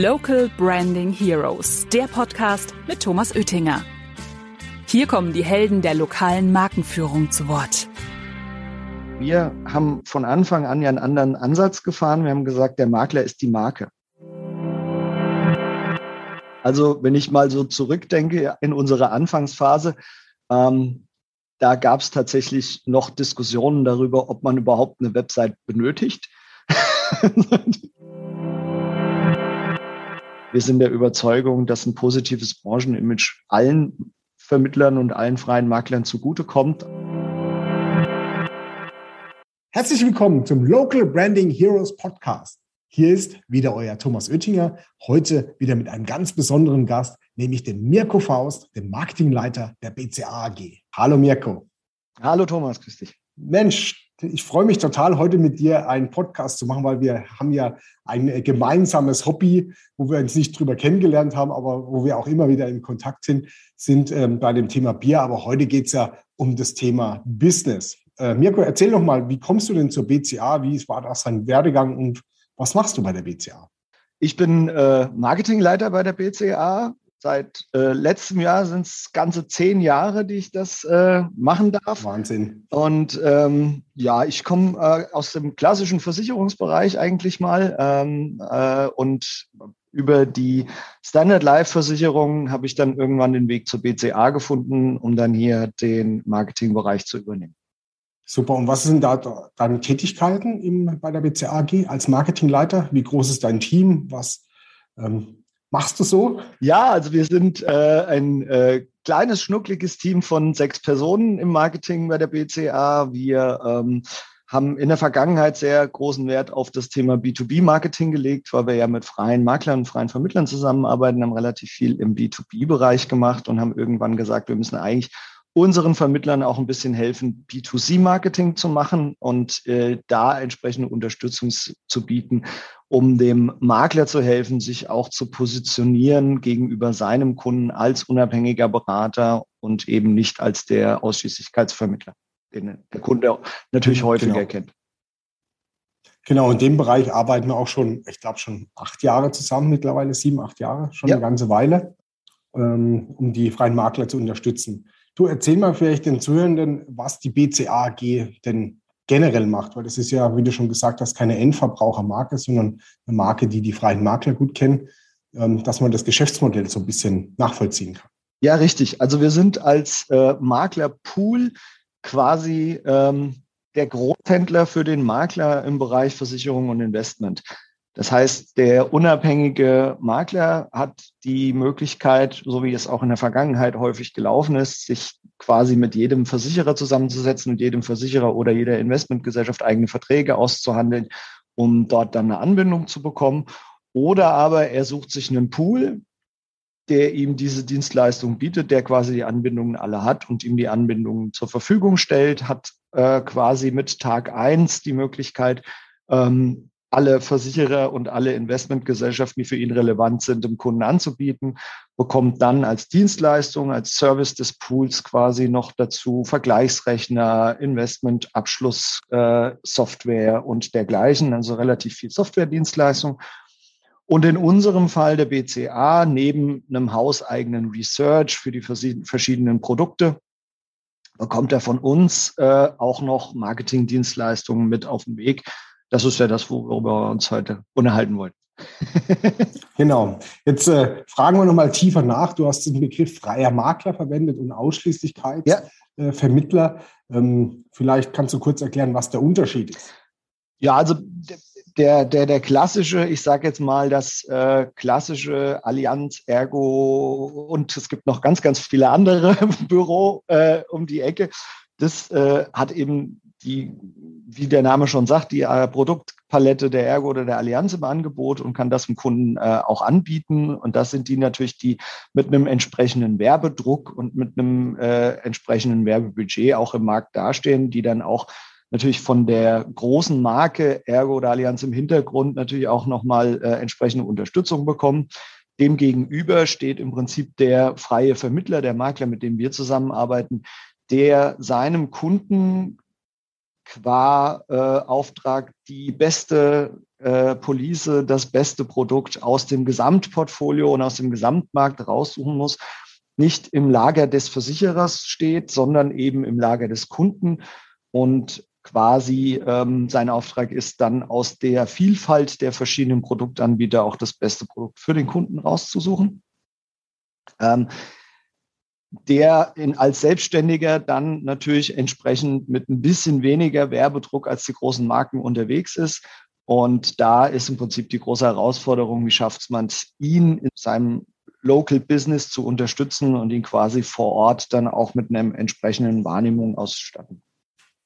Local Branding Heroes, der Podcast mit Thomas Oettinger. Hier kommen die Helden der lokalen Markenführung zu Wort. Wir haben von Anfang an ja einen anderen Ansatz gefahren. Wir haben gesagt, der Makler ist die Marke. Also wenn ich mal so zurückdenke in unsere Anfangsphase, ähm, da gab es tatsächlich noch Diskussionen darüber, ob man überhaupt eine Website benötigt. Wir sind der Überzeugung, dass ein positives Branchenimage allen Vermittlern und allen freien Maklern zugutekommt. Herzlich willkommen zum Local Branding Heroes Podcast. Hier ist wieder euer Thomas Oettinger, heute wieder mit einem ganz besonderen Gast, nämlich dem Mirko Faust, dem Marketingleiter der BCA AG. Hallo Mirko. Hallo Thomas, grüß dich. Mensch, ich freue mich total, heute mit dir einen Podcast zu machen, weil wir haben ja ein gemeinsames Hobby, wo wir uns nicht drüber kennengelernt haben, aber wo wir auch immer wieder in Kontakt sind, sind ähm, bei dem Thema Bier. Aber heute geht es ja um das Thema Business. Äh, Mirko, erzähl doch mal, wie kommst du denn zur BCA? Wie war das dein Werdegang und was machst du bei der BCA? Ich bin äh, Marketingleiter bei der BCA. Seit äh, letztem Jahr sind es ganze zehn Jahre, die ich das äh, machen darf. Wahnsinn. Und ähm, ja, ich komme äh, aus dem klassischen Versicherungsbereich eigentlich mal ähm, äh, und über die Standard Life Versicherung habe ich dann irgendwann den Weg zur BCA gefunden, um dann hier den Marketingbereich zu übernehmen. Super. Und was sind da deine Tätigkeiten im, bei der BCA AG als Marketingleiter? Wie groß ist dein Team? Was ähm, Machst du so? Ja, also wir sind äh, ein äh, kleines, schnuckliges Team von sechs Personen im Marketing bei der BCA. Wir ähm, haben in der Vergangenheit sehr großen Wert auf das Thema B2B-Marketing gelegt, weil wir ja mit freien Maklern und freien Vermittlern zusammenarbeiten, haben relativ viel im B2B-Bereich gemacht und haben irgendwann gesagt, wir müssen eigentlich unseren Vermittlern auch ein bisschen helfen, B2C-Marketing zu machen und äh, da entsprechende Unterstützung zu bieten, um dem Makler zu helfen, sich auch zu positionieren gegenüber seinem Kunden als unabhängiger Berater und eben nicht als der Ausschließlichkeitsvermittler, den der Kunde natürlich genau. häufiger genau. kennt. Genau, in dem Bereich arbeiten wir auch schon, ich glaube schon acht Jahre zusammen, mittlerweile sieben, acht Jahre, schon ja. eine ganze Weile, ähm, um die freien Makler zu unterstützen. Du erzähl mal vielleicht den Zuhörenden, was die BCA AG denn generell macht, weil das ist ja, wie du schon gesagt hast, keine Endverbrauchermarke, sondern eine Marke, die die freien Makler gut kennen, ähm, dass man das Geschäftsmodell so ein bisschen nachvollziehen kann. Ja, richtig. Also wir sind als äh, Maklerpool quasi ähm, der Großhändler für den Makler im Bereich Versicherung und Investment. Das heißt, der unabhängige Makler hat die Möglichkeit, so wie es auch in der Vergangenheit häufig gelaufen ist, sich quasi mit jedem Versicherer zusammenzusetzen und jedem Versicherer oder jeder Investmentgesellschaft eigene Verträge auszuhandeln, um dort dann eine Anbindung zu bekommen. Oder aber er sucht sich einen Pool, der ihm diese Dienstleistung bietet, der quasi die Anbindungen alle hat und ihm die Anbindungen zur Verfügung stellt, hat äh, quasi mit Tag eins die Möglichkeit, ähm, alle Versicherer und alle Investmentgesellschaften, die für ihn relevant sind, dem Kunden anzubieten, bekommt dann als Dienstleistung, als Service des Pools quasi noch dazu Vergleichsrechner, Investmentabschlusssoftware äh, und dergleichen, also relativ viel Softwaredienstleistung. Und in unserem Fall der BCA neben einem hauseigenen Research für die verschiedenen Produkte bekommt er von uns äh, auch noch Marketingdienstleistungen mit auf den Weg, das ist ja das, worüber wir uns heute unterhalten wollen. genau. Jetzt äh, fragen wir nochmal tiefer nach. Du hast den Begriff freier Makler verwendet und Ausschließlichkeitsvermittler. Ja. Äh, ähm, vielleicht kannst du kurz erklären, was der Unterschied ist. Ja, also der, der, der klassische, ich sage jetzt mal das äh, klassische Allianz, Ergo und es gibt noch ganz, ganz viele andere Büro äh, um die Ecke. Das äh, hat eben die, wie der Name schon sagt, die äh, Produktpalette der Ergo oder der Allianz im Angebot und kann das dem Kunden äh, auch anbieten. Und das sind die natürlich, die mit einem entsprechenden Werbedruck und mit einem äh, entsprechenden Werbebudget auch im Markt dastehen, die dann auch natürlich von der großen Marke Ergo oder Allianz im Hintergrund natürlich auch nochmal äh, entsprechende Unterstützung bekommen. Demgegenüber steht im Prinzip der freie Vermittler, der Makler, mit dem wir zusammenarbeiten, der seinem Kunden qua äh, Auftrag die beste äh, Police, das beste Produkt aus dem Gesamtportfolio und aus dem Gesamtmarkt raussuchen muss, nicht im Lager des Versicherers steht, sondern eben im Lager des Kunden und quasi ähm, sein Auftrag ist, dann aus der Vielfalt der verschiedenen Produktanbieter auch das beste Produkt für den Kunden rauszusuchen. Ähm, der in, als Selbstständiger dann natürlich entsprechend mit ein bisschen weniger Werbedruck als die großen Marken unterwegs ist. Und da ist im Prinzip die große Herausforderung, wie schafft man es, ihn in seinem Local Business zu unterstützen und ihn quasi vor Ort dann auch mit einer entsprechenden Wahrnehmung auszustatten.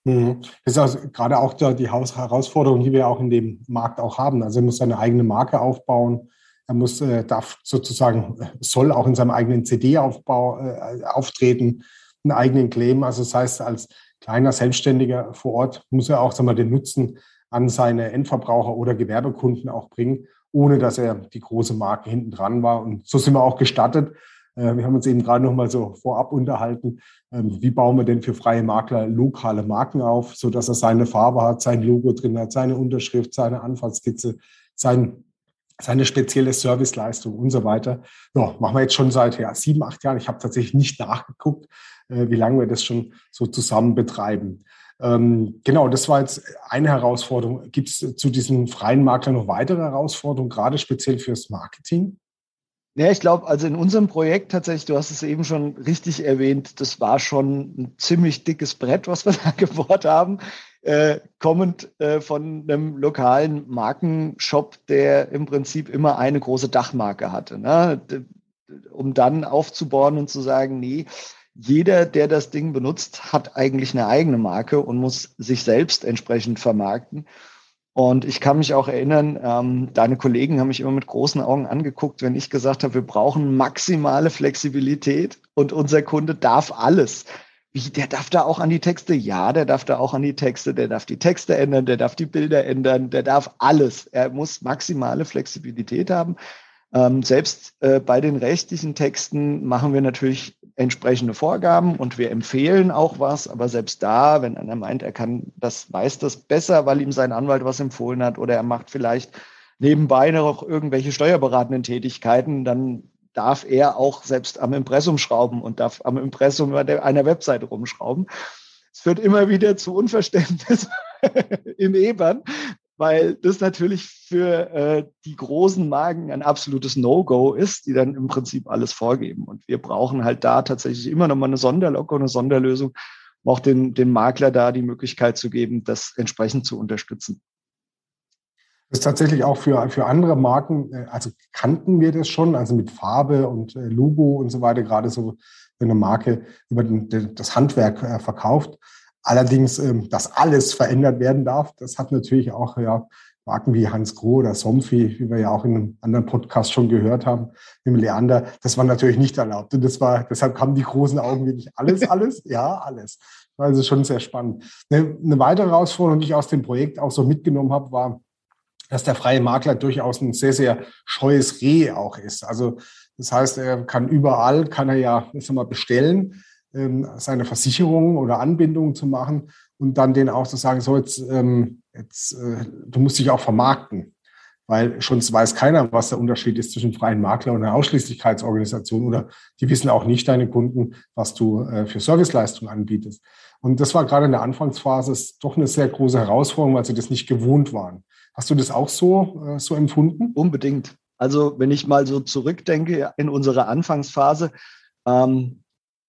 Mhm. Das ist also gerade auch die Herausforderung, die wir auch in dem Markt auch haben. Also er muss seine eigene Marke aufbauen. Er muss, äh, darf sozusagen, soll auch in seinem eigenen CD-Aufbau äh, auftreten, einen eigenen Claim. Also das heißt, als kleiner Selbstständiger vor Ort muss er auch sagen wir, den Nutzen an seine Endverbraucher oder Gewerbekunden auch bringen, ohne dass er die große Marke hinten dran war. Und so sind wir auch gestattet. Äh, wir haben uns eben gerade noch mal so vorab unterhalten, ähm, wie bauen wir denn für freie Makler lokale Marken auf, so dass er seine Farbe hat, sein Logo drin hat, seine Unterschrift, seine Anfahrtskizze, sein, seine spezielle Serviceleistung und so weiter. Ja, machen wir jetzt schon seit ja, sieben, acht Jahren. Ich habe tatsächlich nicht nachgeguckt, äh, wie lange wir das schon so zusammen betreiben. Ähm, genau, das war jetzt eine Herausforderung. Gibt es zu diesen freien Maklern noch weitere Herausforderungen, gerade speziell fürs Marketing? Ja, ich glaube, also in unserem Projekt tatsächlich, du hast es eben schon richtig erwähnt, das war schon ein ziemlich dickes Brett, was wir da gebohrt haben, äh, kommend äh, von einem lokalen Markenshop, der im Prinzip immer eine große Dachmarke hatte. Ne? Um dann aufzubauen und zu sagen, nee, jeder, der das Ding benutzt, hat eigentlich eine eigene Marke und muss sich selbst entsprechend vermarkten. Und ich kann mich auch erinnern, ähm, deine Kollegen haben mich immer mit großen Augen angeguckt, wenn ich gesagt habe, wir brauchen maximale Flexibilität und unser Kunde darf alles. Wie, der darf da auch an die Texte? Ja, der darf da auch an die Texte, der darf die Texte ändern, der darf die Bilder ändern, der darf alles. Er muss maximale Flexibilität haben. Ähm, selbst äh, bei den rechtlichen Texten machen wir natürlich entsprechende Vorgaben und wir empfehlen auch was, aber selbst da, wenn einer meint, er kann das, weiß das besser, weil ihm sein Anwalt was empfohlen hat oder er macht vielleicht nebenbei noch irgendwelche steuerberatenden Tätigkeiten, dann darf er auch selbst am Impressum schrauben und darf am Impressum einer Webseite rumschrauben. Es führt immer wieder zu Unverständnis im Ebern, weil das natürlich für äh, die großen Marken ein absolutes No-Go ist, die dann im Prinzip alles vorgeben. Und wir brauchen halt da tatsächlich immer noch mal eine Sonderlocke, eine Sonderlösung, um auch den, den Makler da die Möglichkeit zu geben, das entsprechend zu unterstützen. Das ist tatsächlich auch für, für andere Marken, äh, also kannten wir das schon, also mit Farbe und äh, Logo und so weiter, gerade so, wenn eine Marke über den, das Handwerk äh, verkauft. Allerdings, ähm, dass alles verändert werden darf, das hat natürlich auch ja, Marken wie Hans Groh oder Somfy, wie wir ja auch in einem anderen Podcast schon gehört haben, mit Leander, das war natürlich nicht erlaubt. Und das war, deshalb kamen die großen Augen wirklich alles, alles, ja, alles. Also schon sehr spannend. Eine, eine weitere Herausforderung, die ich aus dem Projekt auch so mitgenommen habe, war, dass der freie Makler durchaus ein sehr, sehr scheues Reh auch ist. Also das heißt, er kann überall, kann er ja, ich sag mal, bestellen ähm, seine Versicherungen oder Anbindungen zu machen und dann denen auch zu sagen, so jetzt, ähm, jetzt äh, du musst dich auch vermarkten. Weil schon weiß keiner, was der Unterschied ist zwischen freien Makler und einer Ausschließlichkeitsorganisation oder die wissen auch nicht, deine Kunden, was du äh, für Serviceleistungen anbietest. Und das war gerade in der Anfangsphase doch eine sehr große Herausforderung, weil sie das nicht gewohnt waren. Hast du das auch so, äh, so empfunden? Unbedingt. Also wenn ich mal so zurückdenke in unsere Anfangsphase, ähm,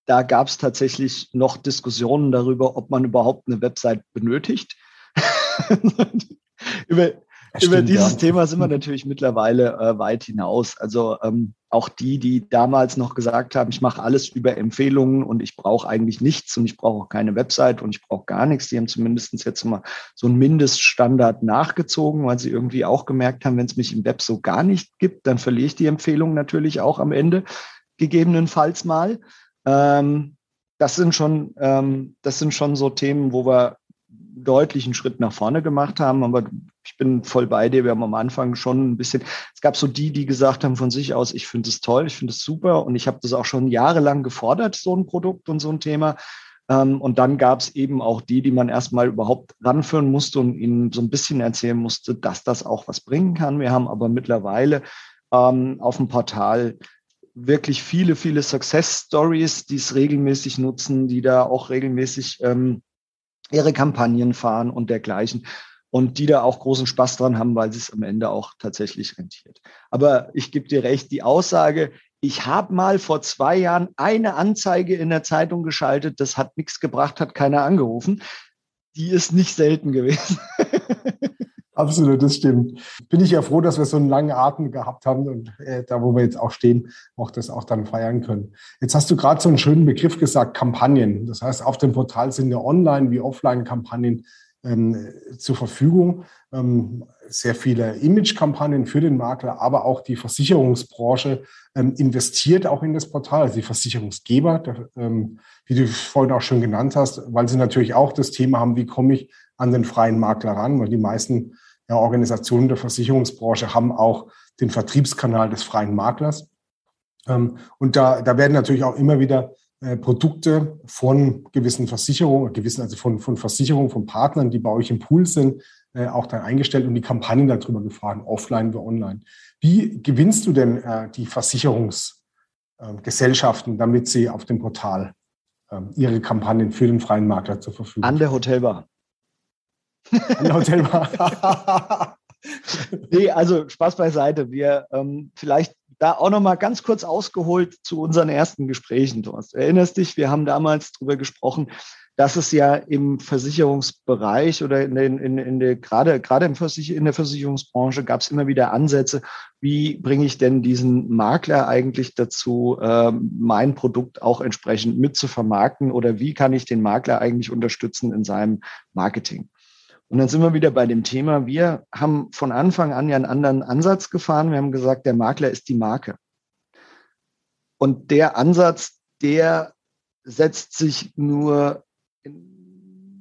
da gab es tatsächlich noch Diskussionen darüber, ob man überhaupt eine Website benötigt. über, Stimmt, über dieses ja. Thema sind wir natürlich mittlerweile äh, weit hinaus. Also ähm, auch die, die damals noch gesagt haben, ich mache alles über Empfehlungen und ich brauche eigentlich nichts und ich brauche auch keine Website und ich brauche gar nichts, die haben zumindest jetzt mal so einen Mindeststandard nachgezogen, weil sie irgendwie auch gemerkt haben, wenn es mich im Web so gar nicht gibt, dann verliere ich die Empfehlung natürlich auch am Ende, gegebenenfalls mal. Ähm, das sind schon, ähm, das sind schon so Themen, wo wir deutlichen Schritt nach vorne gemacht haben. Aber ich bin voll bei dir. Wir haben am Anfang schon ein bisschen, es gab so die, die gesagt haben von sich aus, ich finde es toll, ich finde es super und ich habe das auch schon jahrelang gefordert, so ein Produkt und so ein Thema. Ähm, und dann gab es eben auch die, die man erstmal überhaupt ranführen musste und ihnen so ein bisschen erzählen musste, dass das auch was bringen kann. Wir haben aber mittlerweile ähm, auf dem Portal wirklich viele, viele Success Stories, die es regelmäßig nutzen, die da auch regelmäßig ähm, ihre Kampagnen fahren und dergleichen und die da auch großen Spaß dran haben, weil es am Ende auch tatsächlich rentiert. Aber ich gebe dir recht, die Aussage, ich habe mal vor zwei Jahren eine Anzeige in der Zeitung geschaltet, das hat nichts gebracht, hat keiner angerufen, die ist nicht selten gewesen. Absolut, das stimmt. Bin ich ja froh, dass wir so einen langen Atem gehabt haben und äh, da, wo wir jetzt auch stehen, auch das auch dann feiern können. Jetzt hast du gerade so einen schönen Begriff gesagt, Kampagnen. Das heißt, auf dem Portal sind ja Online- wie Offline-Kampagnen ähm, zur Verfügung. Ähm, sehr viele Image-Kampagnen für den Makler, aber auch die Versicherungsbranche ähm, investiert auch in das Portal, also die Versicherungsgeber, der, ähm, wie du vorhin auch schon genannt hast, weil sie natürlich auch das Thema haben, wie komme ich an den freien Makler ran, weil die meisten ja, Organisationen der Versicherungsbranche haben auch den Vertriebskanal des freien Maklers. Ähm, und da, da werden natürlich auch immer wieder äh, Produkte von gewissen Versicherungen, gewissen, also von, von Versicherungen, von Partnern, die bei euch im Pool sind, äh, auch dann eingestellt und die Kampagnen darüber gefahren, offline wie online. Wie gewinnst du denn äh, die Versicherungsgesellschaften, äh, damit sie auf dem Portal ähm, ihre Kampagnen für den freien Makler zur Verfügung An der Hotelbar. An der Hotelbar. nee, also Spaß beiseite. Wir ähm, vielleicht da auch noch mal ganz kurz ausgeholt zu unseren ersten Gesprächen, Thomas. Du erinnerst dich, wir haben damals darüber gesprochen, dass es ja im Versicherungsbereich oder in, den, in, in der, gerade, gerade im Versicher in der Versicherungsbranche gab es immer wieder Ansätze, wie bringe ich denn diesen Makler eigentlich dazu, äh, mein Produkt auch entsprechend mit zu vermarkten oder wie kann ich den Makler eigentlich unterstützen in seinem Marketing? Und dann sind wir wieder bei dem Thema, wir haben von Anfang an ja einen anderen Ansatz gefahren. Wir haben gesagt, der Makler ist die Marke. Und der Ansatz, der setzt sich nur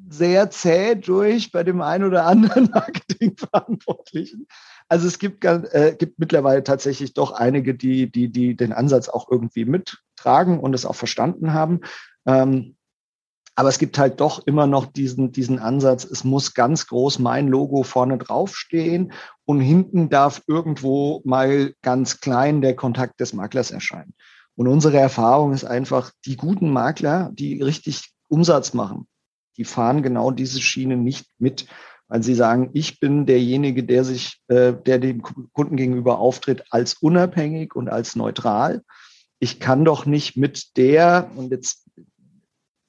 sehr zäh durch bei dem einen oder anderen Marketingverantwortlichen. Also es gibt, äh, gibt mittlerweile tatsächlich doch einige, die, die, die den Ansatz auch irgendwie mittragen und es auch verstanden haben. Ähm, aber es gibt halt doch immer noch diesen, diesen Ansatz, es muss ganz groß mein Logo vorne draufstehen und hinten darf irgendwo mal ganz klein der Kontakt des Maklers erscheinen. Und unsere Erfahrung ist einfach, die guten Makler, die richtig Umsatz machen, die fahren genau diese Schiene nicht mit, weil sie sagen, ich bin derjenige, der sich, äh, der dem Kunden gegenüber auftritt, als unabhängig und als neutral. Ich kann doch nicht mit der, und jetzt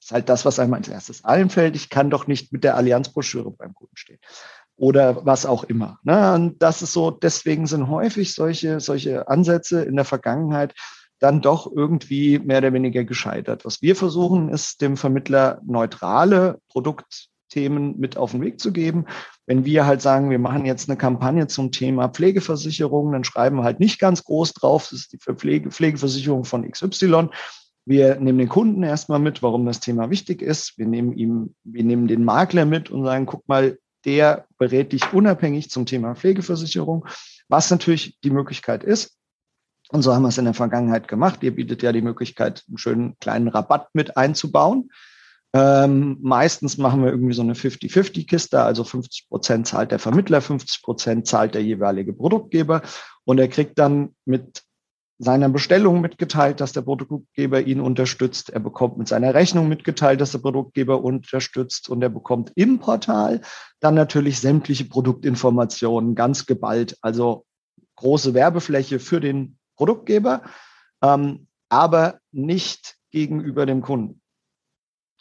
ist halt das, was einem als erstes einfällt. Ich kann doch nicht mit der Allianzbroschüre beim Kunden stehen. Oder was auch immer. Ne? Und das ist so, deswegen sind häufig solche, solche Ansätze in der Vergangenheit dann doch irgendwie mehr oder weniger gescheitert. Was wir versuchen, ist dem Vermittler neutrale Produktthemen mit auf den Weg zu geben. Wenn wir halt sagen, wir machen jetzt eine Kampagne zum Thema Pflegeversicherung, dann schreiben wir halt nicht ganz groß drauf, das ist die Pflege, Pflegeversicherung von XY, wir nehmen den Kunden erstmal mit, warum das Thema wichtig ist. Wir nehmen ihm, wir nehmen den Makler mit und sagen, guck mal, der berät dich unabhängig zum Thema Pflegeversicherung, was natürlich die Möglichkeit ist. Und so haben wir es in der Vergangenheit gemacht. Ihr bietet ja die Möglichkeit, einen schönen kleinen Rabatt mit einzubauen. Ähm, meistens machen wir irgendwie so eine 50-50-Kiste, also 50 Prozent zahlt der Vermittler, 50 Prozent zahlt der jeweilige Produktgeber und er kriegt dann mit seiner Bestellung mitgeteilt, dass der Produktgeber ihn unterstützt. Er bekommt mit seiner Rechnung mitgeteilt, dass der Produktgeber unterstützt und er bekommt im Portal dann natürlich sämtliche Produktinformationen ganz geballt. Also große Werbefläche für den Produktgeber, ähm, aber nicht gegenüber dem Kunden.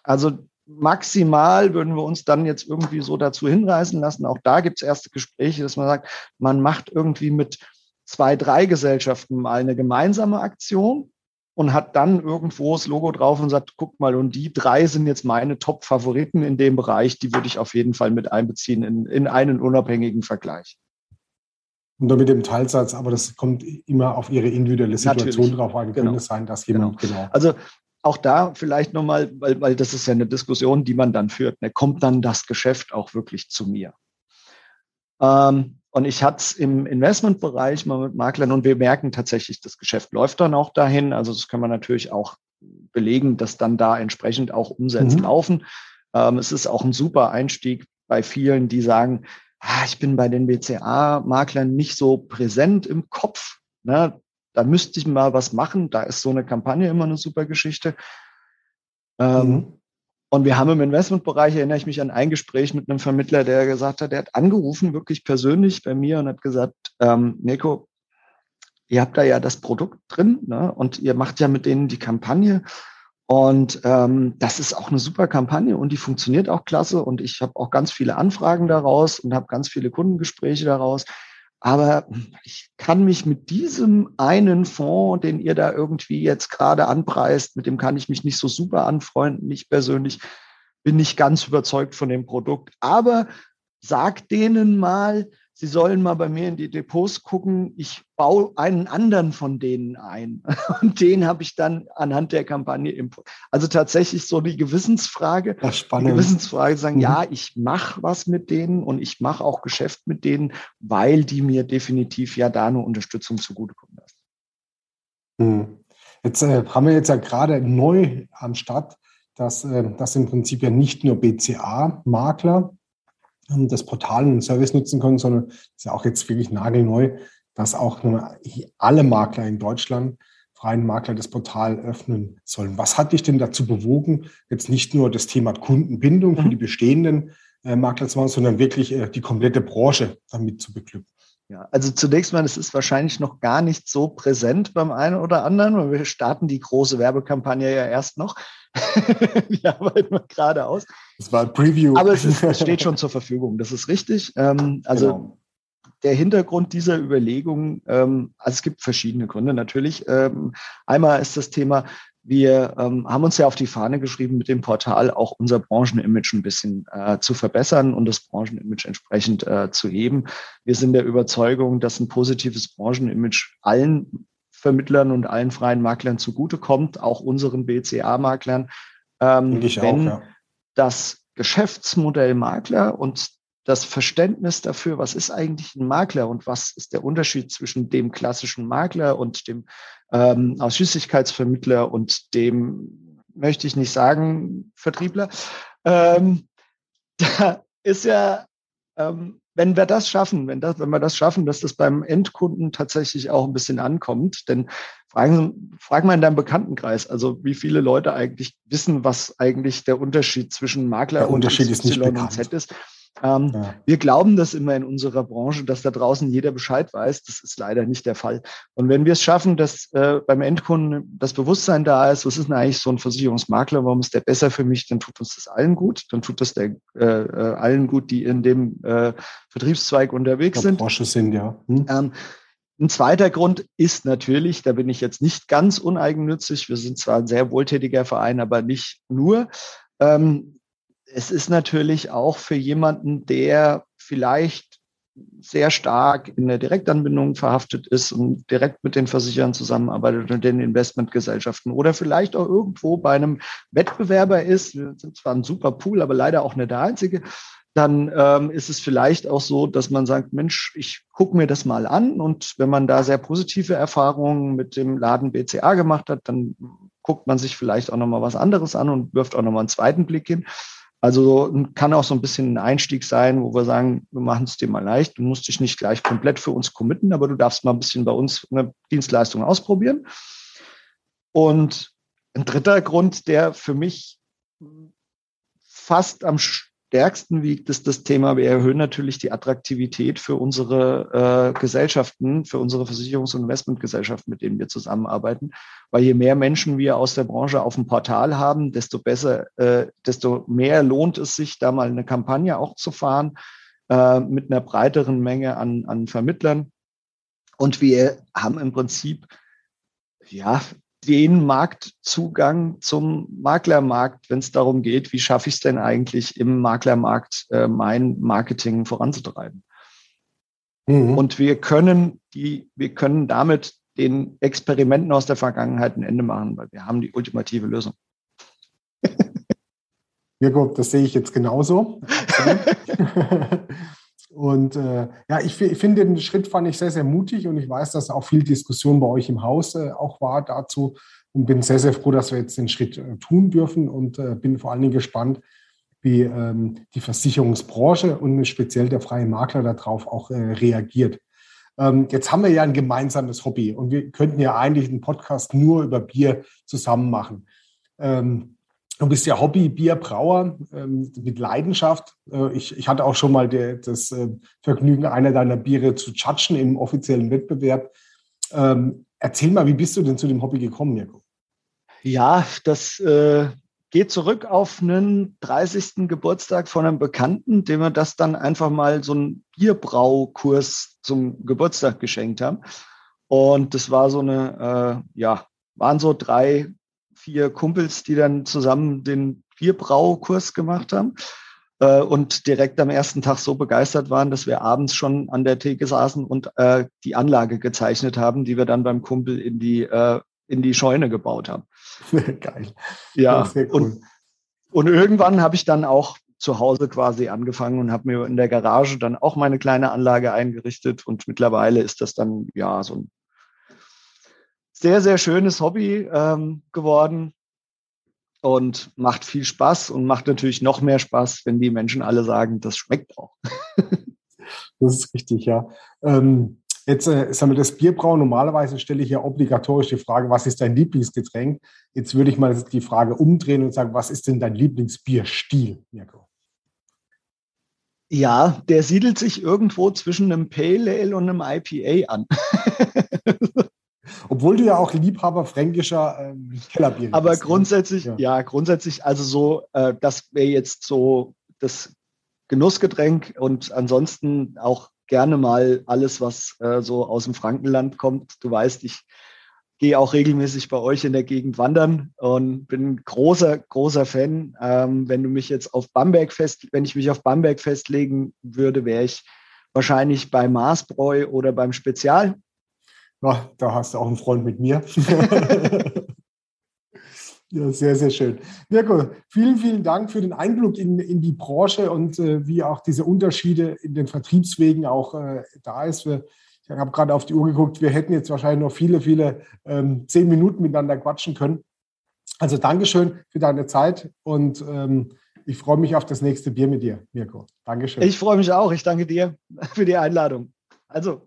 Also maximal würden wir uns dann jetzt irgendwie so dazu hinreißen lassen. Auch da gibt es erste Gespräche, dass man sagt, man macht irgendwie mit zwei, drei Gesellschaften mal eine gemeinsame Aktion und hat dann irgendwo das Logo drauf und sagt, guck mal, und die drei sind jetzt meine Top-Favoriten in dem Bereich, die würde ich auf jeden Fall mit einbeziehen in, in einen unabhängigen Vergleich. Und dann mit dem Teilsatz, aber das kommt immer auf Ihre individuelle Situation Natürlich. drauf an. Genau. Könnte es sein, dass jemand, genau. genau. Also auch da vielleicht nochmal, weil, weil das ist ja eine Diskussion, die man dann führt. Ne? Kommt dann das Geschäft auch wirklich zu mir? Ähm, und ich hatte es im Investmentbereich mal mit Maklern und wir merken tatsächlich, das Geschäft läuft dann auch dahin. Also das kann man natürlich auch belegen, dass dann da entsprechend auch Umsätze mhm. laufen. Ähm, es ist auch ein super Einstieg bei vielen, die sagen, ah, ich bin bei den BCA-Maklern nicht so präsent im Kopf. Ne? Da müsste ich mal was machen. Da ist so eine Kampagne immer eine super Geschichte. Ähm, mhm. Und wir haben im Investmentbereich, erinnere ich mich an ein Gespräch mit einem Vermittler, der gesagt hat, der hat angerufen, wirklich persönlich bei mir und hat gesagt, ähm, Nico, ihr habt da ja das Produkt drin ne? und ihr macht ja mit denen die Kampagne. Und ähm, das ist auch eine super Kampagne und die funktioniert auch klasse. Und ich habe auch ganz viele Anfragen daraus und habe ganz viele Kundengespräche daraus. Aber ich kann mich mit diesem einen Fonds, den ihr da irgendwie jetzt gerade anpreist, mit dem kann ich mich nicht so super anfreunden. Ich persönlich bin nicht ganz überzeugt von dem Produkt. Aber sagt denen mal, Sie sollen mal bei mir in die Depots gucken. Ich baue einen anderen von denen ein. Und den habe ich dann anhand der Kampagne import. Also tatsächlich so die Gewissensfrage. Das spannend. Die Gewissensfrage sagen, mhm. ja, ich mache was mit denen und ich mache auch Geschäft mit denen, weil die mir definitiv ja da eine Unterstützung zugutekommen lassen. Mhm. Jetzt äh, haben wir jetzt ja gerade neu am Start, dass äh, das im Prinzip ja nicht nur BCA-Makler das Portal und den Service nutzen können, sondern ist ja auch jetzt wirklich nagelneu, dass auch alle Makler in Deutschland, freien Makler, das Portal öffnen sollen. Was hat dich denn dazu bewogen, jetzt nicht nur das Thema Kundenbindung für mhm. die bestehenden äh, Makler zu machen, sondern wirklich äh, die komplette Branche damit zu beglücken? Ja, also zunächst mal, es ist wahrscheinlich noch gar nicht so präsent beim einen oder anderen, weil wir starten die große Werbekampagne ja erst noch. die arbeiten wir gerade aus. Das war ein Preview. Aber es, ist, es steht schon zur Verfügung, das ist richtig. Ähm, also genau. der Hintergrund dieser Überlegung, ähm, also es gibt verschiedene Gründe natürlich. Ähm, einmal ist das Thema, wir ähm, haben uns ja auf die Fahne geschrieben, mit dem Portal auch unser Branchenimage ein bisschen äh, zu verbessern und das Branchenimage entsprechend äh, zu heben. Wir sind der Überzeugung, dass ein positives Branchenimage allen Vermittlern und allen freien Maklern zugutekommt, auch unseren BCA-Maklern. Ähm, wenn auch, ja. das Geschäftsmodell Makler und das Verständnis dafür, was ist eigentlich ein Makler und was ist der Unterschied zwischen dem klassischen Makler und dem ähm, Ausschließlichkeitsvermittler und dem, möchte ich nicht sagen, Vertriebler. Ähm, da ist ja, ähm, wenn wir das schaffen, wenn, das, wenn wir das schaffen, dass das beim Endkunden tatsächlich auch ein bisschen ankommt, denn fragen, frag mal in deinem Bekanntenkreis, also wie viele Leute eigentlich wissen, was eigentlich der Unterschied zwischen Makler der Unterschied und, nicht und Z ist. Ähm, ja. Wir glauben das immer in unserer Branche, dass da draußen jeder Bescheid weiß. Das ist leider nicht der Fall. Und wenn wir es schaffen, dass äh, beim Endkunden das Bewusstsein da ist, was ist denn eigentlich so ein Versicherungsmakler, warum ist der besser für mich, dann tut uns das allen gut. Dann tut das der, äh, äh allen gut, die in dem äh, Vertriebszweig unterwegs sind. Branche sind, ja. Hm. Ähm, ein zweiter Grund ist natürlich, da bin ich jetzt nicht ganz uneigennützig. Wir sind zwar ein sehr wohltätiger Verein, aber nicht nur. Ähm, es ist natürlich auch für jemanden, der vielleicht sehr stark in der Direktanbindung verhaftet ist und direkt mit den Versicherern zusammenarbeitet und den Investmentgesellschaften oder vielleicht auch irgendwo bei einem Wettbewerber ist, wir sind zwar ein super Pool, aber leider auch nicht der einzige, dann ähm, ist es vielleicht auch so, dass man sagt, Mensch, ich gucke mir das mal an und wenn man da sehr positive Erfahrungen mit dem Laden BCA gemacht hat, dann guckt man sich vielleicht auch nochmal was anderes an und wirft auch nochmal einen zweiten Blick hin. Also kann auch so ein bisschen ein Einstieg sein, wo wir sagen, wir machen es dir mal leicht. Du musst dich nicht gleich komplett für uns committen, aber du darfst mal ein bisschen bei uns eine Dienstleistung ausprobieren. Und ein dritter Grund, der für mich fast am stärksten wiegt, ist das Thema, wir erhöhen natürlich die Attraktivität für unsere äh, Gesellschaften, für unsere Versicherungs- und Investmentgesellschaften, mit denen wir zusammenarbeiten. Weil je mehr Menschen wir aus der Branche auf dem Portal haben, desto besser, äh, desto mehr lohnt es sich, da mal eine Kampagne auch zu fahren äh, mit einer breiteren Menge an, an Vermittlern. Und wir haben im Prinzip ja, den Marktzugang zum Maklermarkt, wenn es darum geht, wie schaffe ich es denn eigentlich im Maklermarkt äh, mein Marketing voranzutreiben. Mhm. Und wir können die, wir können damit den Experimenten aus der Vergangenheit ein Ende machen, weil wir haben die ultimative Lösung. Mirko, das sehe ich jetzt genauso. Und äh, ja, ich, ich, finde den Schritt fand ich sehr, sehr mutig und ich weiß, dass auch viel Diskussion bei euch im Haus äh, auch war dazu, und bin sehr, sehr froh, dass wir jetzt den Schritt äh, tun dürfen und äh, bin vor allen Dingen gespannt, wie ähm, die Versicherungsbranche und speziell der freie Makler darauf auch äh, reagiert. Ähm, jetzt haben wir ja ein gemeinsames Hobby und wir könnten ja eigentlich einen Podcast nur über Bier zusammen machen. Ähm, Du bist ja Hobby-Bierbrauer ähm, mit Leidenschaft. Äh, ich, ich hatte auch schon mal der, das äh, Vergnügen, einer deiner Biere zu judgen im offiziellen Wettbewerb. Ähm, erzähl mal, wie bist du denn zu dem Hobby gekommen, Mirko? Ja, das äh, geht zurück auf einen 30. Geburtstag von einem Bekannten, dem wir das dann einfach mal so einen Bierbraukurs zum Geburtstag geschenkt haben. Und das war so eine, äh, ja, waren so drei vier Kumpels, die dann zusammen den Bierbraukurs gemacht haben äh, und direkt am ersten Tag so begeistert waren, dass wir abends schon an der Theke saßen und äh, die Anlage gezeichnet haben, die wir dann beim Kumpel in die, äh, in die Scheune gebaut haben. Geil. Ja, cool. und, und irgendwann habe ich dann auch zu Hause quasi angefangen und habe mir in der Garage dann auch meine kleine Anlage eingerichtet und mittlerweile ist das dann ja so ein sehr, sehr schönes Hobby ähm, geworden und macht viel Spaß und macht natürlich noch mehr Spaß, wenn die Menschen alle sagen, das schmeckt auch. das ist richtig, ja. Ähm, jetzt äh, sagen wir das Bierbrauen. Normalerweise stelle ich ja obligatorisch die Frage, was ist dein Lieblingsgetränk? Jetzt würde ich mal die Frage umdrehen und sagen, was ist denn dein Lieblingsbierstil, Mirko? Ja, der siedelt sich irgendwo zwischen einem Pale Ale und einem IPA an. Obwohl du ja auch Liebhaber fränkischer ähm, Kellerbier bist. Aber ne? grundsätzlich, ja. ja. grundsätzlich, also so, äh, das wäre jetzt so das Genussgetränk und ansonsten auch gerne mal alles, was äh, so aus dem Frankenland kommt. Du weißt, ich gehe auch regelmäßig bei euch in der Gegend wandern und bin großer, großer Fan. Ähm, wenn du mich jetzt auf Bamberg fest, wenn ich mich auf Bamberg festlegen würde, wäre ich wahrscheinlich bei Maßbräu oder beim Spezial. Ja, da hast du auch einen Freund mit mir. ja, sehr, sehr schön. Mirko, vielen, vielen Dank für den Einblick in, in die Branche und äh, wie auch diese Unterschiede in den Vertriebswegen auch äh, da ist. Wir, ich habe gerade auf die Uhr geguckt, wir hätten jetzt wahrscheinlich noch viele, viele ähm, zehn Minuten miteinander quatschen können. Also Dankeschön für deine Zeit und ähm, ich freue mich auf das nächste Bier mit dir, Mirko. Dankeschön. Ich freue mich auch. Ich danke dir für die Einladung. Also,